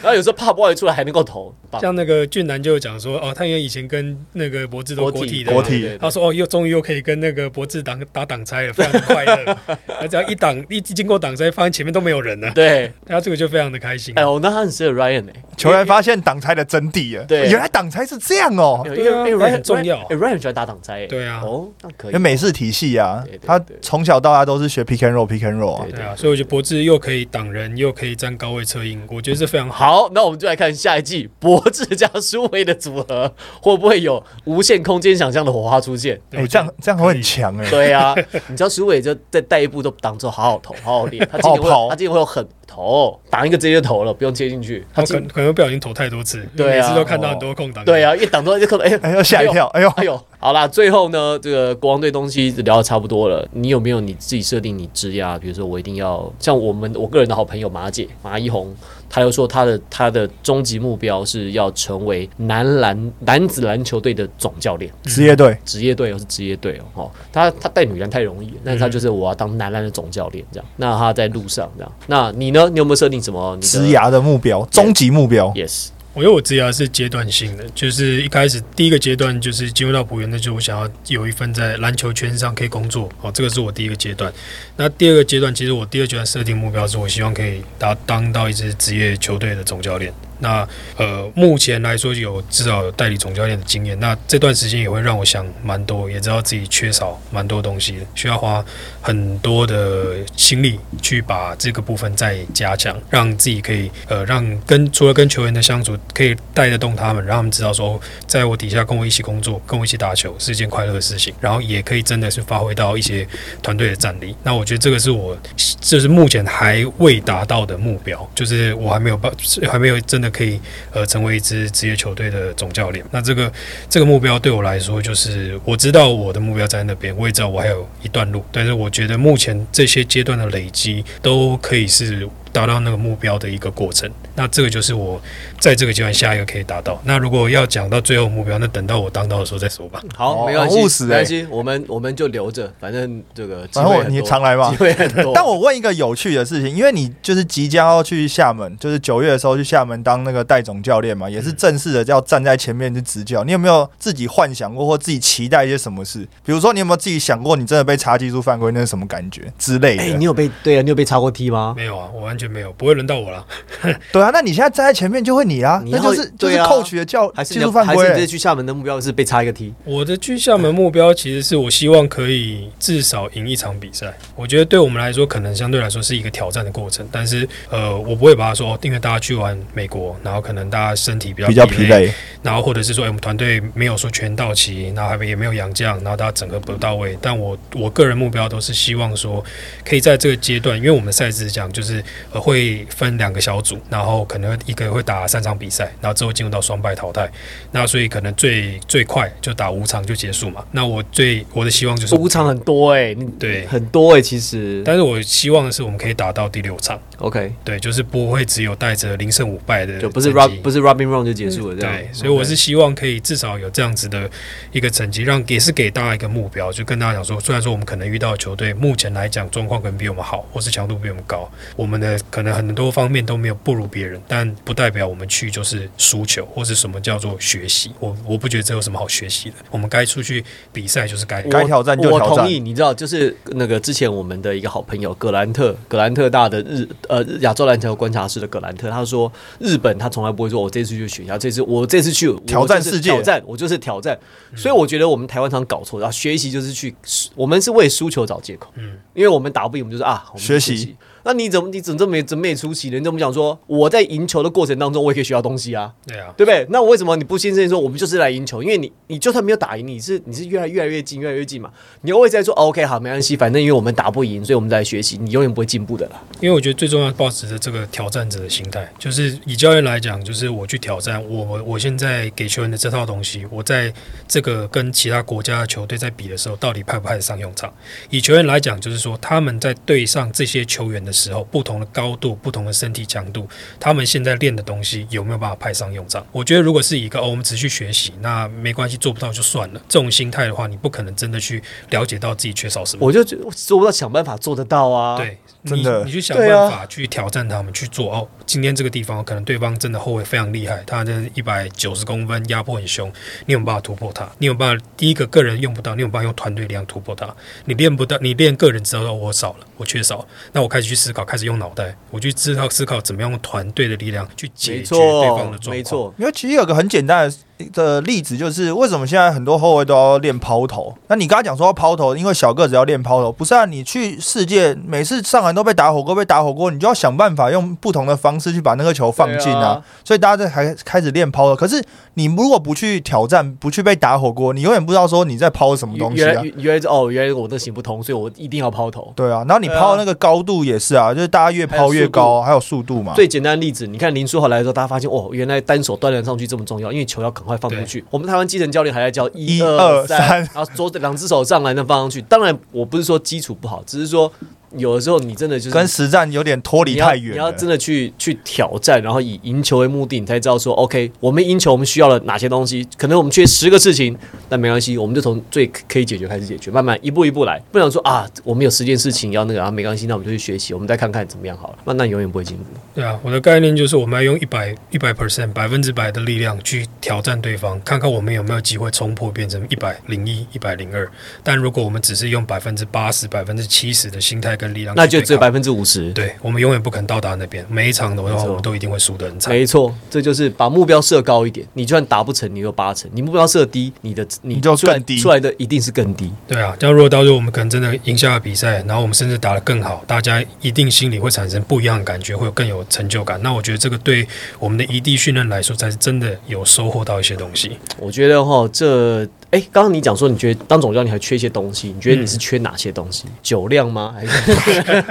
然后有时候怕不好出来还能够投，棒像那个俊男就有讲说，哦，他因为以前跟那个博智都国体的体对对对他说哦，又终于又可以跟那个博智挡打挡拆了，非常的快乐。他只要一挡一经过挡拆，发现前面都没有人了，对，他这个就非常的开心哎。呦，那他很适合 Ryan 哎，球员发现挡拆的真谛啊，对原来挡拆是这样哦，因为对啊因为那很重要哎，Ryan 喜欢打挡拆，哎对啊哦，那可以因为，美式体系啊对对，对他从小到大家都是学 pick and roll pick and roll 啊对，对啊，所以我觉得博智又可以挡人，又可以站高位策应，我觉得这非常好。好，那我们就来看下一季博智加苏维的组合会不会有无限空间想象的火花出现？哎，这样这样会很强哎，对啊，你知道苏伟就在带一步都挡住，好好投，好好练。他今年会他今年会有很投，挡一个直接就投了，不用接进去。他可可能不小心投太多次，对啊每次都看到很多空档。对，啊，一挡之后就可能，哎 哎呦吓一跳，哎呦，哎呦，好啦，最后呢，这个国王队东西聊的差不多了。你有没有你自己设定你职业啊？比如说，我一定要像我们我个人的好朋友马姐马一红，他又说他的他的终极目标是要成为男篮男子篮球队的总教练，职业队职业队哦是职业队哦，哦，他他带女篮太容易了，但是他就是我要当男篮的总教练这样。那他在路上这样，那你呢？你有没有设定什么职涯的目标，终极目标，？Yes，我觉得我职业是阶段性的，就是一开始第一个阶段就是进入到浦原，那就是我想要有一份在篮球圈上可以工作，哦，这个是我第一个阶段。那第二个阶段，其实我第二阶段设定目标是我希望可以达当到一支职业球队的总教练。那呃，目前来说有至少有代理总教练的经验，那这段时间也会让我想蛮多，也知道自己缺少蛮多东西，需要花很多的心力去把这个部分再加强，让自己可以呃，让跟除了跟球员的相处，可以带得动他们，让他们知道说，在我底下跟我一起工作，跟我一起打球是一件快乐的事情，然后也可以真的是发挥到一些团队的战力。那我觉得这个是我这是目前还未达到的目标，就是我还没有办，还没有真的可以呃成为一支职业球队的总教练。那这个这个目标对我来说，就是我知道我的目标在那边，我也知道我还有一段路，但是我觉得目前这些阶段的累积都可以是达到那个目标的一个过程。那这个就是我在这个阶段下一个可以达到。那如果要讲到最后目标，那等到我当到的时候再说吧。好，哦没关系，很务实欸没关系，我们我们就留着，反正这个机反正你会很多常来嘛 机。会很多。但我问一个有趣的事情，因为你就是即将要去厦门，就是九月的时候去厦门当那个代总教练嘛，也是正式的要站在前面去执教。你有没有自己幻想过或自己期待一些什么事？比如说，你有没有自己想过，你真的被查技术犯规，那是什么感觉之类的？哎，你有被对啊？你有被查过踢吗？没有啊，我完全没有，不会轮到我了。对啊，那你现在站在前面就会你啊，你那就是就是对啊 coach 的教还是技术犯规、欸。你这去厦门的目标是被插一个踢？我的去厦门目标其实是我希望可以至少赢一场比赛。我觉得对我们来说，可能相对来说是一个挑战的过程，但是呃，我不会把它说，哦因为大家去完美国，然后可能大家身体比较比较疲累，然后或者是说，哎，我们团队没有说全到齐，然后还也没有洋将，然后大家整个不到位。但我我个人目标都是希望说，可以在这个阶段，因为我们的赛制是这样，就是呃会分两个小组，然后可能一个会打三场比赛，然后之后进入到双败淘汰。那所以可能最最快就打五场就结束嘛。那我最我的希望就是五场很多哎，你对很多哎，其实。但是我希望的是我们可以打到第六场，OK，对，就是不会只有带着零胜五败的就不是 Rob 不是 Robin Run 就结束了这样。对，所以我是希望可以至少有这样子的一个成绩，让也是给大家一个目标，就跟大家讲说，虽然说我们可能遇到的球队目前来讲状况可能比我们好，或是强度比我们高，我们的可能很多方面都没有不如别人，但不代表我们去就是输球，或是什么叫做学习。我我不觉得这有什么好学习的，我们该出去比赛就是该。该挑战就挑战我同意，你知道，就是那个之前我们的一个好朋友格兰特，格兰特大的日呃亚洲篮球观察室的格兰特，他说日本他从来不会说我这次去学校，这次我这次去挑战世界挑战我就是挑战。所以我觉得我们台湾常搞错，然后学习就是去，我们是为输球找借口，嗯因为我们打不赢，我们就是啊，我们学习习。那你怎么你怎么这么没怎么没出息呢？你怎么讲说我在赢球的过程当中，我也可以学到东西啊？对啊，对不对？那为什么你不先生说我们就是来赢球？因为你你就算没有打赢，你是你是越来越来越近，越来越近嘛。你偶尔在说、哦 OK 好没关系，反正因为我们打不赢，所以我们在学习，你永远不会进步的啦。因为我觉得最重要，保持着这个挑战者的心态，就是以教练来讲，就是我去挑战我我我现在给球员的这套东西，我在这个跟其他国家的球队在比的时候，到底派不派得上用场？以球员来讲，就是说他们在对上这些球员的时候，不同的高度、不同的身体强度，他们现在练的东西有没有办法派上用场？我觉得如果是一个哦，我们只去学习，那没关系，做不到就算了。这种心态的话，你不可能真的去了解到自己缺少什么。我就觉得我做不到，想办法做得到啊。，对，真的你，你去想办法去挑战他们去做哦。今天这个地方可能对方真的后卫非常厉害，他真的一百九十公分，压迫很凶，你有办法突破他？你有办法第一个个人用不到，你有办法用团队力量突破他？你练不到，你练个人知道我少了，我缺少，那我开始去思考，开始用脑袋，我去知道思考怎么样用团队的力量去解决对方的，状况。没错。因为其实有个很简单的的例子，就是为什么现在很多后卫都要练抛投？那你刚刚讲说要抛投，因为小个子要练抛投，不是啊？你去世界每次上篮都被打火锅，被打火锅，你就要想办法用不同的方式去把那个球放进啊。啊所以大家在还开始练抛投，可是你如果不去挑战，不去被打火锅，你永远不知道说你在抛什么东西啊原来。哦，原来我那行不通，所以我一定要抛投。对啊，然后你抛的那个高度也是啊，就是大家越抛越高，还有速度嘛。最简单的例子，你看林书豪来的时候，大家发现哦，原来单手锻炼上去这么重要，因为球要赶快放出去。我们台湾基层教练还在教一一二三，然后左两只手上来那放上去。当然，我不是说基础不好，只是说有的时候你真的就是跟实战有点脱离太远了。你要真的去去挑战，然后以赢球为目的，你才知道说，OK，我们赢球我们需要了哪些东西？可能我们缺十个事情，但没关系，我们就从最可以解决开始解决，慢慢一步一步来。不想说啊，我们有十件事情要那个啊，没关系，那我们就去学习，我们再看看怎么样好了。那那永远不会进步。对啊，我的概念就是我们要用一百一百 percent 百分之百的力量去挑战对方，看看我们有没有机会冲破变成一百零一、一百零二。但如果我们只是用百分之八十、百分之七十的心态跟力量那就只有百分之五十。对，我们永远不肯到达那边。每一场的话，我们都一定会输得很惨。没错，这就是把目标设高一点。你就算达不成，你有八成；你目标设低，你的你你就出来更低出来的一定是更低。对啊，这样如果到时候我们可能真的赢下了比赛，然后我们甚至打得更好，大家一定心里会产生不一样的感觉，会有更有成就感。那我觉得这个对我们的异地训练来说，才是真的有收获到一些东西。我觉得哈，这哎，刚刚你讲说你觉得当总教练还缺一些东西，你觉得你是缺哪些东西？酒量吗？还是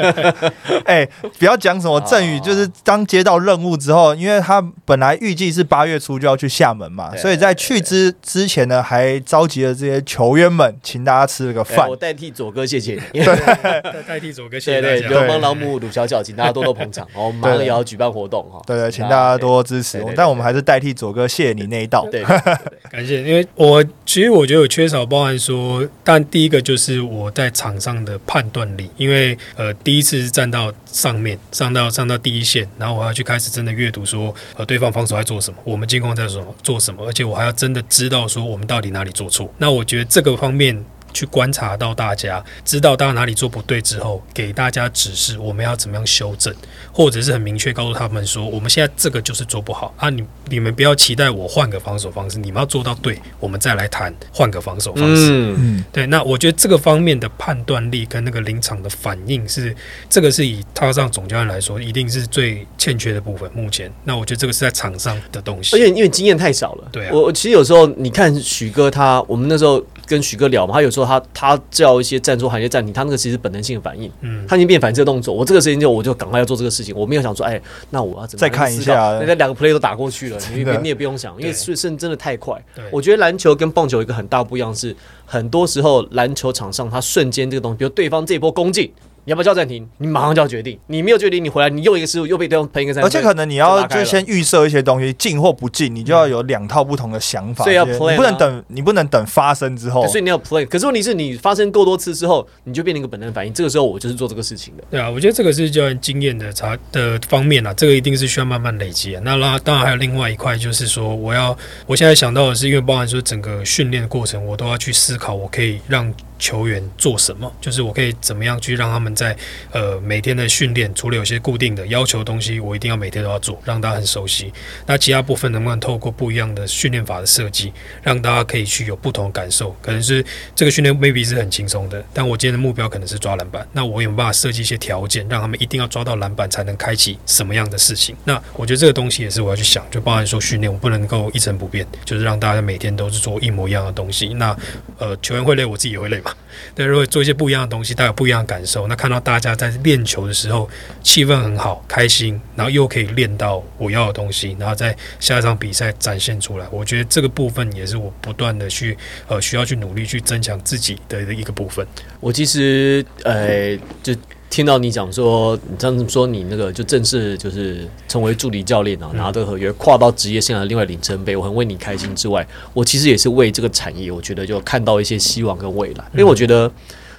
哎、不要讲什么赠宇，就是当接到任务之后，因为他本来预计是八月初就要去厦门嘛，所以在去之之前呢，还召集了这些球员们，请大家吃了个哎饭我。代替左哥谢谢你。代代替左哥，谢对对，谢大家。流氓老母鲁小小，请大家多多捧场。哦，马上也要举办活动哈。对对，请大家多多支持对对对。但我们还是代替左哥谢谢你那一道。对，对对 感谢，因为我其实因为我觉得有缺少，包含说，但第一个就是我在场上的判断力，因为呃第一次站到上面，上到上到第一线，然后我要去开始真的阅读说，呃对方防守在做什么，我们进攻在做什么做什么，而且我还要真的知道说我们到底哪里做错。那我觉得这个方面。去观察到大家知道大家哪里做不对之后，给大家指示我们要怎么样修正，或者是很明确告诉他们说，我们现在这个就是做不好啊，你你们不要期待我换个防守方式，你们要做到对，我们再来谈换个防守方式。嗯，嗯，对，那我觉得这个方面的判断力跟那个临场的反应是，这个是以他上总教练来说，一定是最欠缺的部分。目前，那我觉得这个是在场上的东西。而且因为经验太少了。对啊我我其实有时候你看许哥他，我们那时候跟许哥聊嘛，他有时候他他叫一些战术喊一些暂停，他那个其实本能性的反应，嗯，他已经变反射动作。我这个时间就我就赶快要做这个事情，我没有想说，哎，那我要怎么再看一下人家两个 play 都打过去了，你 你也不用想，因为对是甚至真的太快。我觉得篮球跟棒球有一个很大不一样是，很多时候篮球场上他瞬间这个东西，比如对方这一波攻进，你要不要叫暂停？你马上就要决定，你没有决定，你回来你又一个失误，又被对方喷一个三分，而且可能你要就先预设一些东西，进或不进，你就要有两套不同的想法。所以要 plan 你不能啊等，你不能等发生之后对。所以你要 play。可是问题是你发生够多次之后，你就变成一个本能反应。这个时候我就是做这个事情的。对啊，我觉得这个是教练经验的差的方面啊，这个一定是需要慢慢累积啊。那那当然还有另外一块，就是说我要我现在想到的是，因为包含说整个训练的过程，我都要去思考，我可以让球员做什么，就是我可以怎么样去让他们在呃每天的训练，除了有些固定的要求的东西，我一定要每天都要做，让大家很熟悉。那其他部分能不能透过不一样的训练法的设计，让大家可以去有不同的感受？可能是这个训练 maybe 是很轻松的，但我今天的目标可能是抓篮板，那我有没有办法设计一些条件，让他们一定要抓到篮板才能开启什么样的事情？那我觉得这个东西也是我要去想，就包含说训练，我不能够一成不变，就是让大家每天都是做一模一样的东西。那呃，球员会累，我自己也会累嘛。对，如果做一些不一样的东西，大家有不一样的感受，那看到大家在练球的时候气氛很好、开心，然后又可以练到我要的东西，然后在下一场比赛展现出来，我觉得这个部分也是我不断的去呃需要去努力去增强自己的一个部分。我其实呃，就听到你讲说，你这样子说，你那个就正式就是成为助理教练啊，拿这个合约跨到职业生涯的另外里程碑，我很为你开心之外，我其实也是为这个产业，我觉得就看到一些希望跟未来，因为我觉得。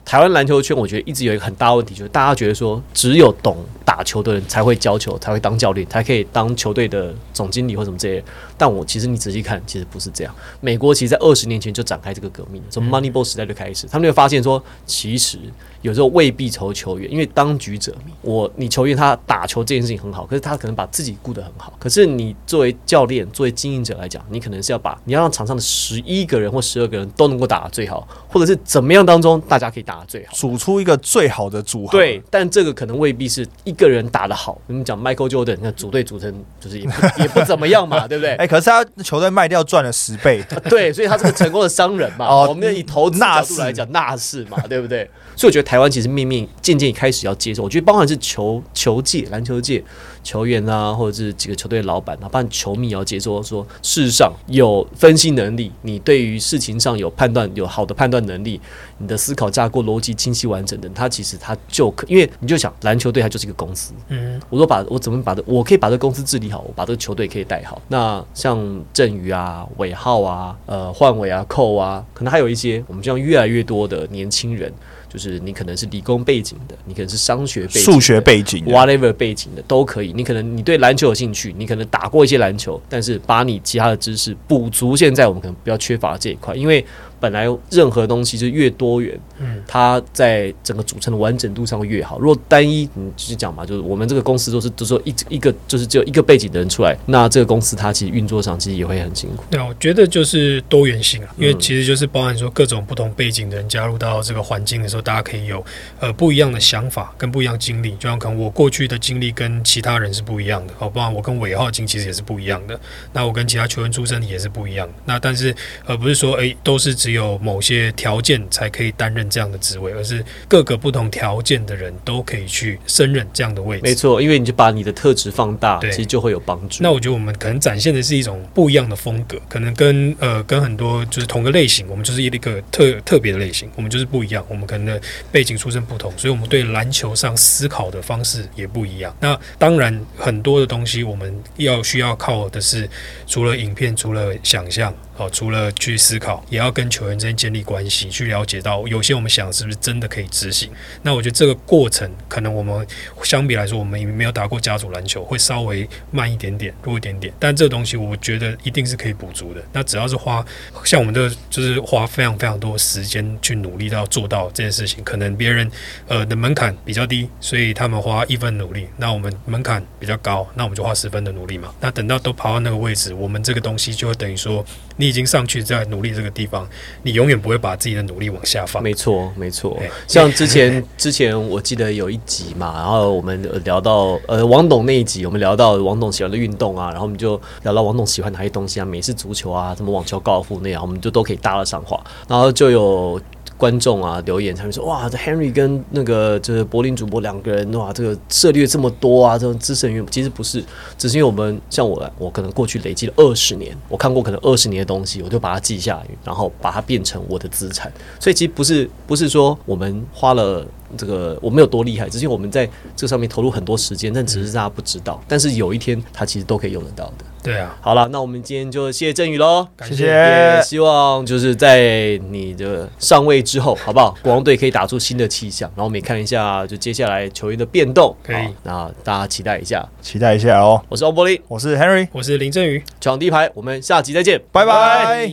台湾篮球圈，我觉得一直有一个很大的问题，就是大家觉得说，只有懂打球的人才会教球，才会当教练，才可以当球队的总经理或什么这些。但我其实你仔细看，其实不是这样。美国其实，在二十年前就展开这个革命，从 Moneyball 时代就开始，他们就发现说，其实有时候未必愁球员，因为当局者迷。我你球员他打球这件事情很好，可是他可能把自己顾得很好。可是你作为教练，作为经营者来讲，你可能是要把你要让场上的十一个人或十二个人都能够打得最好，或者是怎么样当中大家可以打得最好。组出一个最好的组合。对，但这个可能未必是一个人打得好。我们讲 Michael Jordan，那组队组成就是也不 也不怎么样嘛，对不对？哎、可是他球队卖掉赚了十倍，对，所以他是个成功的商人嘛。哦我们以投资角度来讲，那是嘛，对不对？所以我觉得台湾其实面面渐渐开始要接受，我觉得包含是球球界、篮球界球员啊，或者是几个球队老板啊，包含球迷也要接受说，事实上有分析能力，你对于事情上有判断，有好的判断能力，你的思考架构逻辑清晰完整的，他其实他就可，因为你就想篮球队它就是一个公司，嗯，我说把我怎么把这，我可以把这个公司治理好，我把这个球队可以带好。那像振宇啊、韦浩啊、呃焕伟啊、寇啊，可能还有一些我们这样越来越多的年轻人，就是你可能是理工背景的，你可能是商学背景的、数学背景的 whatever 背景的都可以。你可能你对篮球有兴趣，你可能打过一些篮球，但是把你其他的知识补足现在我们可能比较缺乏这一块，因为本来任何东西就越多元，嗯，它在整个组成的完整度上会越好。如果单一，你就是讲嘛，就是我们这个公司都是都说一一个就是只有一个背景的人出来，那这个公司它其实运作上其实也会很辛苦。对啊，我觉得就是多元性啊，因为嗯其实就是包含说各种不同背景的人加入到这个环境的时候，大家可以有呃不一样的想法跟不一样经历。就像可能我过去的经历跟其他人是不一样的，好，包含我跟韦浩金其实也是不一样的。那我跟其他球员出身也是不一样的。那但是呃不是说诶都是只只有某些条件才可以担任这样的职位，而是各个不同条件的人都可以去胜任这样的位置。没错，因为你就把你的特质放大，对其实就会有帮助。那我觉得我们可能展现的是一种不一样的风格，可能跟呃跟很多就是同个类型，我们就是一个特特别的类型，我们就是不一样，我们可能的背景出身不同，所以我们对篮球上思考的方式也不一样。那当然很多的东西我们要需要靠的是除了影片，除了想象。哦，除了去思考，也要跟球球员之间建立关系，去了解到有些我们想是不是真的可以执行。那我觉得这个过程，可能我们相比来说，我们没有打过家族篮球，会稍微慢一点点，弱一点点。但这个东西，我觉得一定是可以补足的。那只要是花，像我们这个就是花非常非常多时间去努力到做到这件事情，可能别人呃的门槛比较低，所以他们花一分努力，那我们门槛比较高，那我们就花十分的努力嘛。那等到都跑到那个位置，我们这个东西就会等于说，你已经上去在努力这个地方，你永远不会把自己的努力往下放。没错，没错。像之前 之前我记得有一集嘛，然后我们呃聊到呃王董那一集，我们聊到王董喜欢的运动啊，然后我们就聊到王董喜欢哪些东西啊，美式足球啊，什么网球、高尔夫那样，我们就都可以搭了上话，然后就有。观众啊留言，他们说哇，这 Henry 跟那个就是柏林主播两个人哇，这个涉猎这么多啊，这种资深员其实不是，只是因为我们像我，我可能过去累积了二十年，我看过可能二十年的东西，我就把它记下来，然后把它变成我的资产。所以其实不是不是说我们花了这个我们有多厉害，只是我们在这上面投入很多时间，但只是大家不知道。但是有一天，它其实都可以用得到的。对啊，好了，那我们今天就谢谢振宇喽。谢感谢也希望就是在你的上位之后，好不好？国王队可以打出新的气象，然后我们也看一下，就接下来球员的变动。可以好那大家期待一下。期待一下哦。我是欧柏林，我是 Henry，我是林振宇。球场第一排，我们下集再见，拜拜。